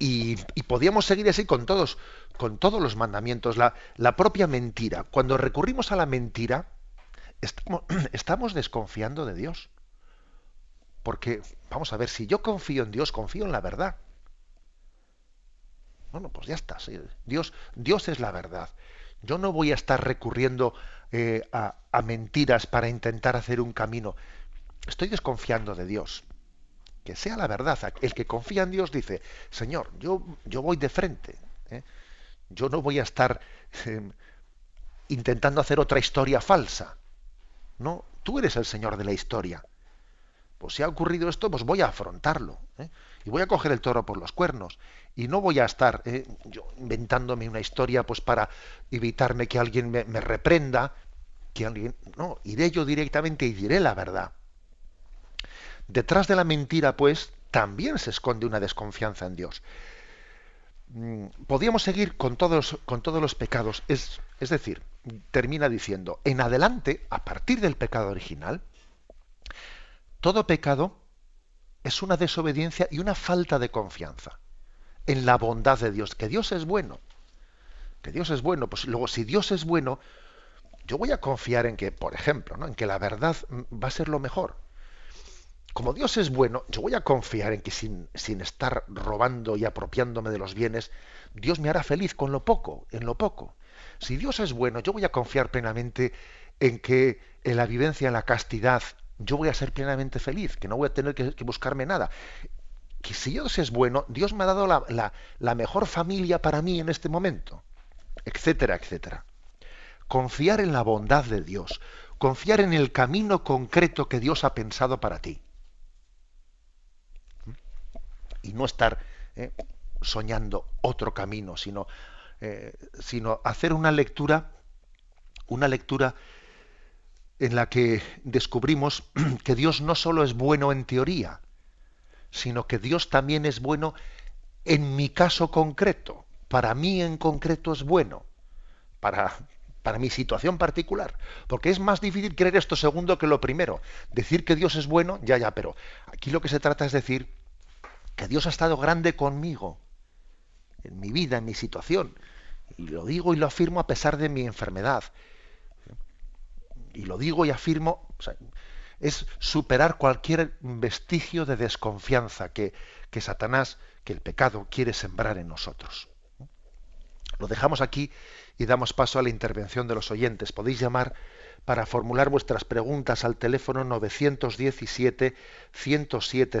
Y, podíamos seguir así con todos, con todos los mandamientos. La, la propia mentira. Cuando recurrimos a la mentira, estamos [CLEARS THROAT] desconfiando de Dios. Porque, vamos a ver, si yo confío en Dios, confío en la verdad. Bueno, pues ya está. Dios, Dios es la verdad. Yo no voy a estar recurriendo eh, a, mentiras para intentar hacer un camino. Estoy desconfiando de Dios que sea la verdad. El que confía en Dios dice, Señor, yo, yo voy de frente. ¿eh? Yo no voy a estar em, intentando hacer otra historia falsa. No, tú eres el Señor de la historia. Pues si ha ocurrido esto, pues voy a afrontarlo. ¿eh? Y voy a coger el toro por los cuernos. Y no voy a estar ¿eh? yo inventándome una historia pues para evitarme que alguien me, reprenda. Que alguien. No, iré yo directamente y diré la verdad. Detrás de la mentira, pues, también se esconde una desconfianza en Dios. Mm, podríamos seguir con todos, con todos los pecados. Es, es decir, termina diciendo, en adelante, a partir del pecado original, todo pecado es una desobediencia y una falta de confianza en la bondad de Dios, que Dios es bueno. Que Dios es bueno, pues luego si Dios es bueno, yo voy a confiar en que, por ejemplo, ¿no? en que la verdad va a ser lo mejor como Dios es bueno, yo voy a confiar en que sin, sin, estar robando y apropiándome de los bienes, Dios me hará feliz con lo poco, en lo poco. Si Dios es bueno, yo voy a confiar plenamente en que en la vivencia, en la castidad, yo voy a ser plenamente feliz, que no voy a tener que, buscarme nada. Que si Dios es bueno, Dios me ha dado la, mejor familia para mí en este momento, etcétera, etcétera. Confiar en la bondad de Dios, confiar en el camino concreto que Dios ha pensado para ti y no estar eh, soñando otro camino, sino, eh, sino hacer una lectura, una lectura en la que descubrimos [CLEARS THROAT] que Dios no solo es bueno en teoría, sino que Dios también es bueno en mi caso concreto. Para mí en concreto es bueno. Para, para mi situación particular. Porque es más difícil creer esto segundo que lo primero. Decir que Dios es bueno, ya, ya, pero aquí lo que se trata es decir que Dios ha estado grande conmigo, en mi vida, en mi situación. Y lo digo y lo afirmo a pesar de mi enfermedad. Y lo digo y afirmo, es superar cualquier vestigio de desconfianza que, que Satanás, que el pecado quiere sembrar en nosotros. Lo dejamos aquí y damos paso a la intervención de los oyentes. Podéis llamar para formular vuestras preguntas al teléfono 917 107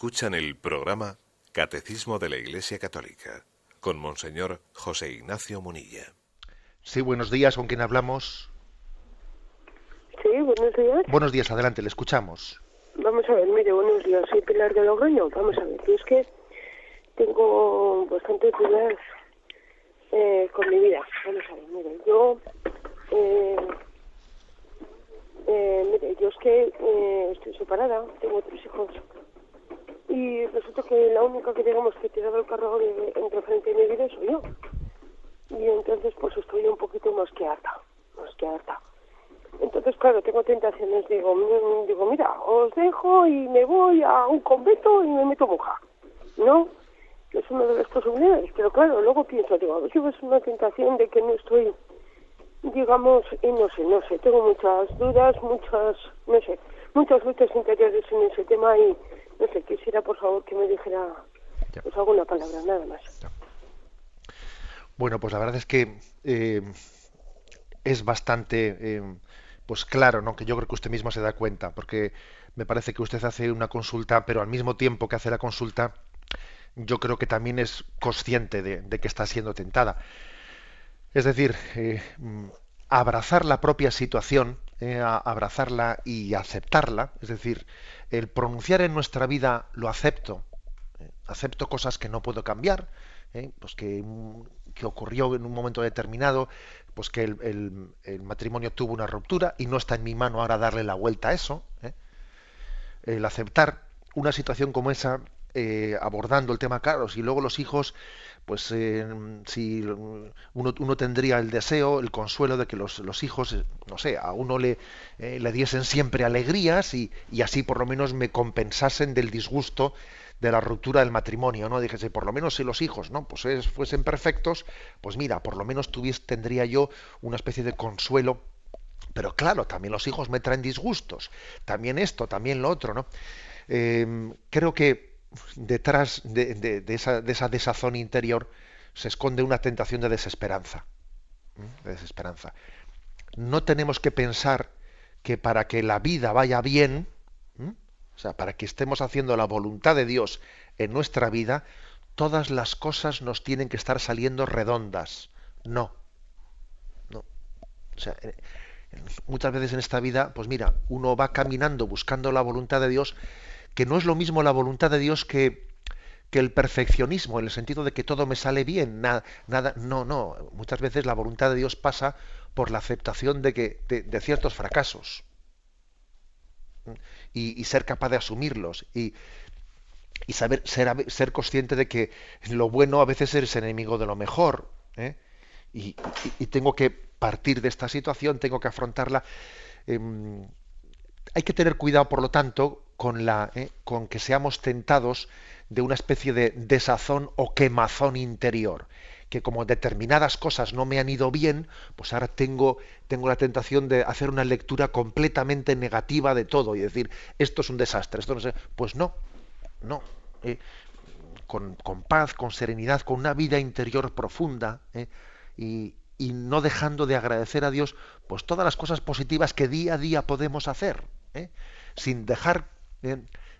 Escuchan el programa Catecismo de la Iglesia Católica con Monseñor José Ignacio Munilla. Sí, buenos días, ¿con quién hablamos? Sí, buenos días. Buenos días, adelante, le escuchamos. Vamos a ver, mire, buenos días, soy Pilar de Logroño. Vamos a ver, yo es que tengo bastante dudas eh, con mi vida. Vamos a ver, mire, yo... Eh, eh, mire, yo es que eh, estoy separada, tengo tres hijos. Y resulta que la única que digamos que dado el carro de, entre frente de mi vida soy yo. Y entonces pues estoy un poquito más que harta, más que harta. Entonces, claro, tengo tentaciones, digo, mm, digo, mira, os dejo y me voy a un convento y me meto monja. ¿No? Es una de las posibilidades. Pero claro, luego pienso, digo, a si es una tentación de que no estoy, digamos, y no sé, no sé, tengo muchas dudas, muchas, no sé, muchas luchas interiores en ese tema y, no sé, quisiera por favor que me dijera pues alguna palabra, nada más. Bueno, pues la verdad es que eh, es bastante eh, pues claro, ¿no? Que yo creo que usted mismo se da cuenta, porque me parece que usted hace una consulta, pero al mismo tiempo que hace la consulta, yo creo que también es consciente de, que está siendo tentada. Es decir, eh, abrazar la propia situación, eh, abrazarla y aceptarla, es decir, el pronunciar en nuestra vida lo acepto, eh, acepto cosas que no puedo cambiar, pues que, que ocurrió en un momento determinado, pues que el, matrimonio tuvo una ruptura y no está en mi mano ahora darle la vuelta a eso. ¿eh? El aceptar una situación como esa, eh, abordando el tema caros y luego los hijos, pues eh, si uno, tendría el deseo, el consuelo de que los, los hijos, no sé, a uno le, le diesen siempre alegrías y, y así por lo menos me compensasen del disgusto de la ruptura del matrimonio, ¿no? Dijese, por lo menos si los hijos, ¿no? Pues fuesen perfectos, pues mira, por lo menos tuviese, tendría yo una especie de consuelo. Pero claro, también los hijos me traen disgustos, también esto, también lo otro, ¿no? Em, creo que detrás de, esa, de esa desazón interior se esconde una tentación de desesperanza. De desesperanza. No tenemos que pensar que para que la vida vaya bien, o sea, para que estemos haciendo la voluntad de Dios en nuestra vida, todas las cosas nos tienen que estar saliendo redondas. No. No. Muchas veces en esta vida, pues mira, uno va caminando buscando la voluntad de Dios, que no es lo mismo la voluntad de Dios que, que el perfeccionismo, en el sentido de que todo me sale bien, nada, nada, no, no. Muchas veces la voluntad de Dios pasa por la aceptación de que, de ciertos fracasos y, ser capaz de asumirlos y, y saber ser, ser consciente de que lo bueno a veces es enemigo de lo mejor ¿eh? y, tengo que partir de esta situación tengo que afrontarla em, hay que tener cuidado por lo tanto con la ¿eh? con que seamos tentados de una especie de desazón o quemazón interior que como determinadas cosas no me han ido bien, pues ahora tengo, tengo la tentación de hacer una lectura completamente negativa de todo y decir, esto es un desastre, esto no sé. Pues no, no. Eh, con, paz, con serenidad, con una vida interior profunda eh, y, no dejando de agradecer a Dios pues todas las cosas positivas que día a día podemos hacer, eh, sin dejar,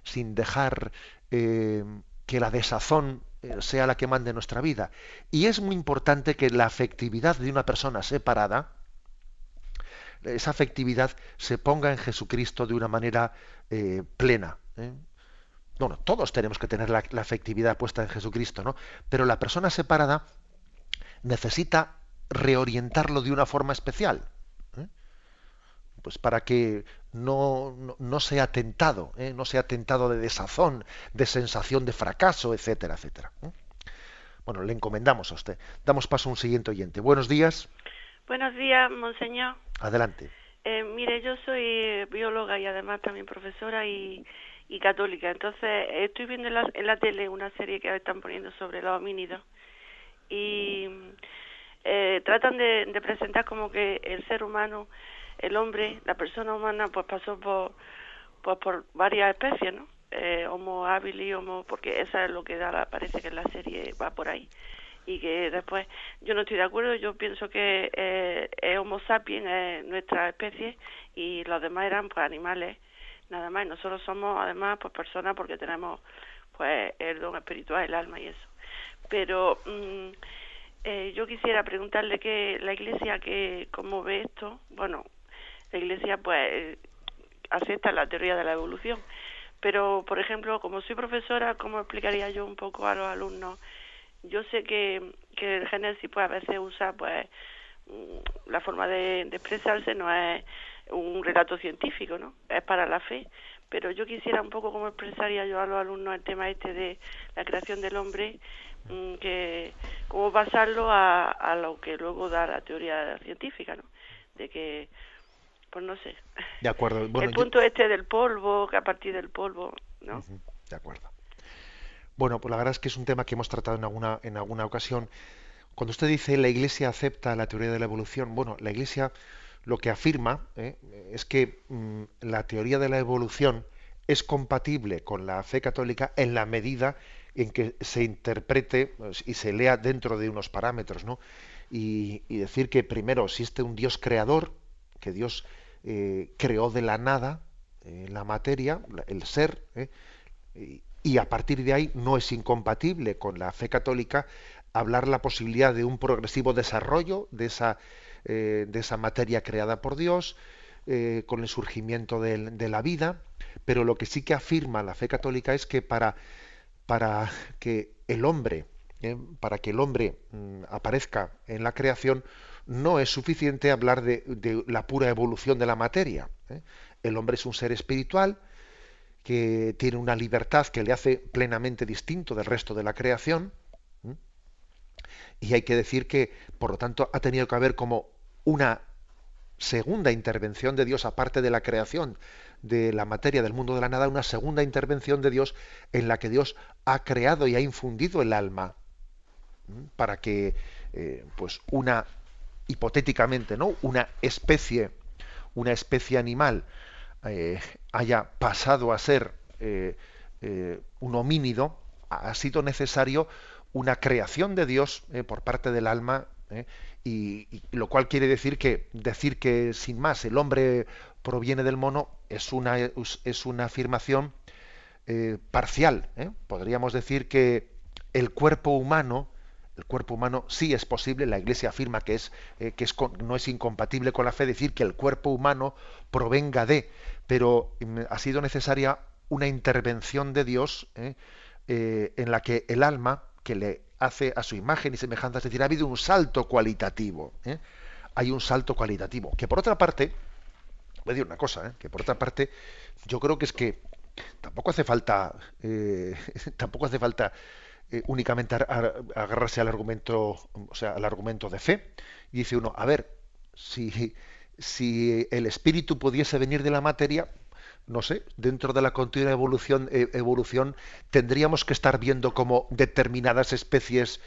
sin dejar que la desazón eh, sea la que mande nuestra vida. Y es muy importante que la afectividad de una persona separada, esa afectividad se ponga en Jesucristo de una manera eh, plena. ¿eh? Bueno, todos tenemos que tener la, la, afectividad puesta en Jesucristo, ¿no? Pero la persona separada necesita reorientarlo de una forma especial pues para que no, no, sea tentado, ¿eh? no sea tentado de desazón, de sensación de fracaso, etcétera, etcétera. ¿eh? Bueno, le encomendamos a usted. Damos paso a un siguiente oyente. Buenos días. Buenos días, monseñor. Adelante. Eh, mire, yo soy bióloga y además también profesora y, y católica. Entonces, estoy viendo en la, en la, tele una serie que están poniendo sobre los homínidos y tratan de, de presentar como que el ser humano el hombre, la persona humana, pues pasó por, pues por varias especies, ¿no? Eh, homo habilis, homo, porque esa es lo que da, parece que la serie va por ahí. Y que después, yo no estoy de acuerdo, yo pienso que eh, Homo sapiens es nuestra especie y los demás eran pues animales, nada más. Nosotros somos además pues personas porque tenemos pues el don espiritual, el alma y eso. pero mm, eh, yo quisiera preguntarle que la Iglesia que cómo ve esto. Bueno, la Iglesia pues acepta la teoría de la evolución, pero por ejemplo, como soy profesora, ¿cómo explicaría yo un poco a los alumnos? Yo sé que, que el Génesis pues a veces usa pues mm, la forma de, de expresarse no es un relato científico, ¿no? Es para la fe, pero yo quisiera un poco cómo expresaría yo a los alumnos el tema este de la creación del hombre, mm, que cómo pasarlo a, a lo que luego da la teoría científica, ¿no? De que, pues no sé. De acuerdo. [LAUGHS] el punto este del polvo, que a partir del polvo, ¿no? De acuerdo. Bueno, pues la verdad es que es un tema que hemos tratado en alguna, en alguna ocasión. Cuando usted dice la Iglesia acepta la teoría de la evolución, bueno, la Iglesia lo que afirma ¿eh? es que mm, la teoría de la evolución es compatible con la fe católica en la medida en que se interprete pues, y se lea dentro de unos parámetros, ¿no? Y, decir que primero existe un Dios creador, que Dios eh, creó de la nada eh, la materia, el ser, y, y a partir de ahí no es incompatible con la fe católica hablar la posibilidad de un progresivo desarrollo de esa eh, de esa materia creada por Dios, eh, con el surgimiento de, la vida, pero lo que sí que afirma la fe católica es que para, para que el hombre, eh, para que el hombre mm, aparezca en la creación, no es suficiente hablar de, la pura evolución de la materia. El hombre es un ser espiritual que tiene una libertad que le hace plenamente distinto del resto de la creación, y hay que decir que, por lo tanto, ha tenido que haber como una segunda intervención de Dios, aparte de la creación de la materia del mundo de la nada, una segunda intervención de Dios en la que Dios ha creado y ha infundido el alma para que, eh, pues, una hipotéticamente, ¿no? Una especie, una especie animal eh, haya pasado a ser eh, un homínido, ha sido necesario una creación de Dios eh, por parte del alma, eh, y, lo cual quiere decir que decir que sin más el hombre proviene del mono es una, es una afirmación eh, parcial. Podríamos decir que el cuerpo humano, el cuerpo humano sí es posible, la Iglesia afirma que, es, que es, no es incompatible con la fe decir que el cuerpo humano provenga de, pero mm, ha sido necesaria una intervención de Dios en la que el alma que le hace a su imagen y semejanza, es decir, ha habido un salto cualitativo. ¿eh? Hay un salto cualitativo. Que por otra parte, voy a decir una cosa, ¿eh? que por otra parte, yo creo que es que tampoco hace falta, eh, [LAUGHS] tampoco hace falta únicamente agarrarse al argumento, o sea, al argumento de fe. Y dice uno, a ver, si, si el espíritu pudiese venir de la materia, no sé, dentro de la continua evolución, eh, evolución tendríamos que estar viendo cómo determinadas especies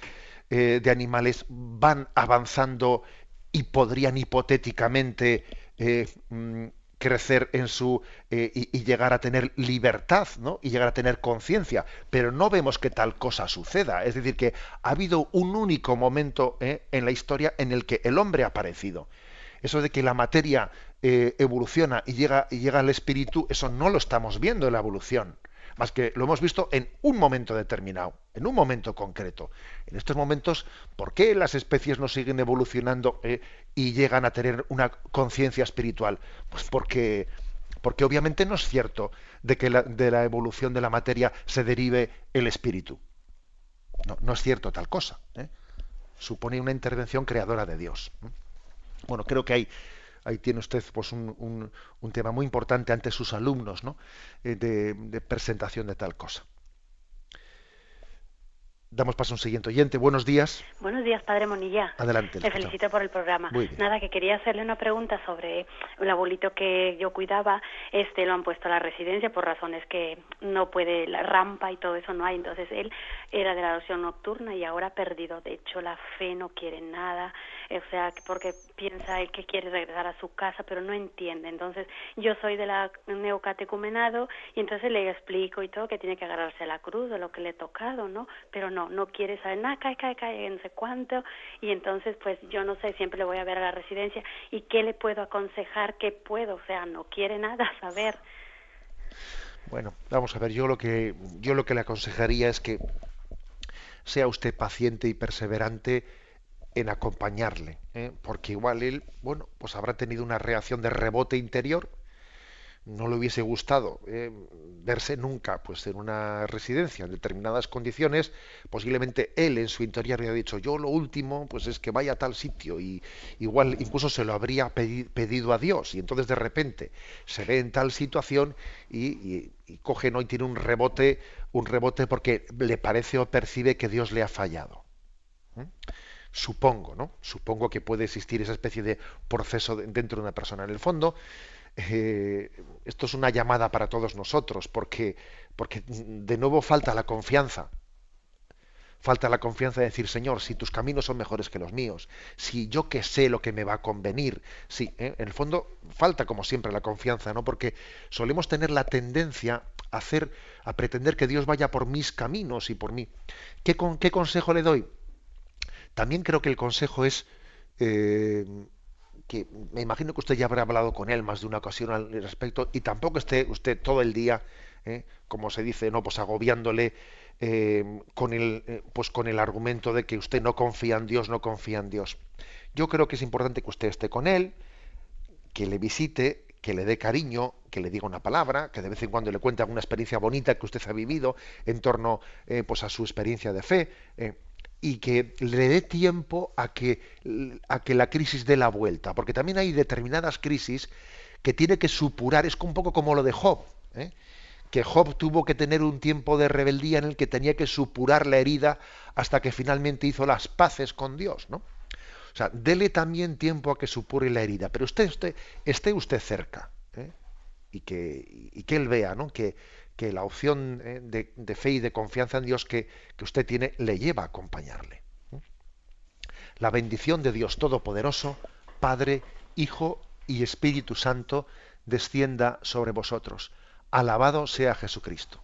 eh, de animales van avanzando y podrían hipotéticamente eh, mm, crecer en su y, y, llegar a tener libertad, ¿no? Y llegar a tener conciencia, pero no vemos que tal cosa suceda. Es decir, que ha habido un único momento en la historia en el que el hombre ha aparecido. Eso de que la materia eh, evoluciona y llega, y llega al espíritu, eso no lo estamos viendo en la evolución. Más que lo hemos visto en un momento determinado, en un momento concreto. En estos momentos, ¿por qué las especies no siguen evolucionando eh, y llegan a tener una conciencia espiritual? Pues porque, porque obviamente no es cierto de que de la evolución de la materia se derive el espíritu. No, es cierto tal cosa. ¿eh? Supone una intervención creadora de Dios. Bueno, creo que hay ahí tiene usted pues un, un, tema muy importante ante sus alumnos ¿no? Eh, de presentación de tal cosa. Damos paso a un siguiente oyente. Buenos días. Buenos días, padre Monilla. Adelante. Le felicito por el programa. Nada, que quería hacerle una pregunta sobre el abuelito que yo cuidaba. Este lo han puesto a la residencia por razones que no puede, la rampa y todo eso no hay. Entonces él era de la adopción nocturna y ahora ha perdido. De hecho, la fe no quiere nada. O sea, porque piensa él que quiere regresar a su casa, pero no entiende. Entonces, yo soy de la neocatecumenado y entonces le explico y todo que tiene que agarrarse a la cruz de lo que le he tocado, ¿no? Pero no no, quiere saber nada, cae, cae, cae, no sé cuánto, y entonces pues yo no sé, siempre le voy a ver a la residencia y qué le puedo aconsejar, qué puedo, o sea, no quiere nada [LAUGHS] saber. Bueno, vamos a ver, yo lo que yo lo que le aconsejaría es que sea usted paciente y perseverante en acompañarle, ¿eh? porque igual él, bueno, pues habrá tenido una reacción de rebote interior no le hubiese gustado eh, verse nunca pues en una residencia en determinadas condiciones posiblemente él en su interior habría dicho yo lo último pues es que vaya a tal sitio y igual incluso se lo habría pedido a Dios. Y entonces de repente se ve en tal situación y, coge no y tiene un rebote un rebote porque le parece o percibe que Dios le ha fallado supongo no supongo que puede existir esa especie de proceso dentro de una persona en el fondo eh, esto es una llamada para todos nosotros, porque, porque de nuevo falta la confianza. Falta la confianza de decir, Señor, si tus caminos son mejores que los míos, si yo que sé lo que me va a convenir, sí, ¿eh? en el fondo falta como siempre la confianza, ¿no? Porque solemos tener la tendencia a hacer, a pretender que Dios vaya por mis caminos y por mí. ¿Qué, con, qué consejo le doy? También creo que el consejo es eh, que me imagino que usted ya habrá hablado con él más de una ocasión al respecto y tampoco esté usted todo el día, ¿eh? como se dice, no, pues agobiándole eh, con el, eh, pues con el argumento de que usted no confía en Dios, no confía en Dios. Yo creo que es importante que usted esté con él, que le visite, que le dé cariño, que le diga una palabra, que de vez en cuando le cuente alguna experiencia bonita que usted ha vivido en torno pues a su experiencia de fe y que le dé tiempo a que, a que la crisis dé la vuelta, porque también hay determinadas crisis que tiene que supurar, es un poco como lo de Job, ¿eh? que Job tuvo que tener un tiempo de rebeldía en el que tenía que supurar la herida hasta que finalmente hizo las paces con Dios, ¿no? O sea, dele también tiempo a que supure la herida, pero usted, usted esté usted cerca ¿eh? y, que, y que él vea, ¿no? Que, que la opción eh, de, fe y de confianza en Dios que, que usted tiene le lleva a acompañarle. La bendición de Dios Todopoderoso, Padre, Hijo y Espíritu Santo, descienda sobre vosotros. Alabado sea Jesucristo.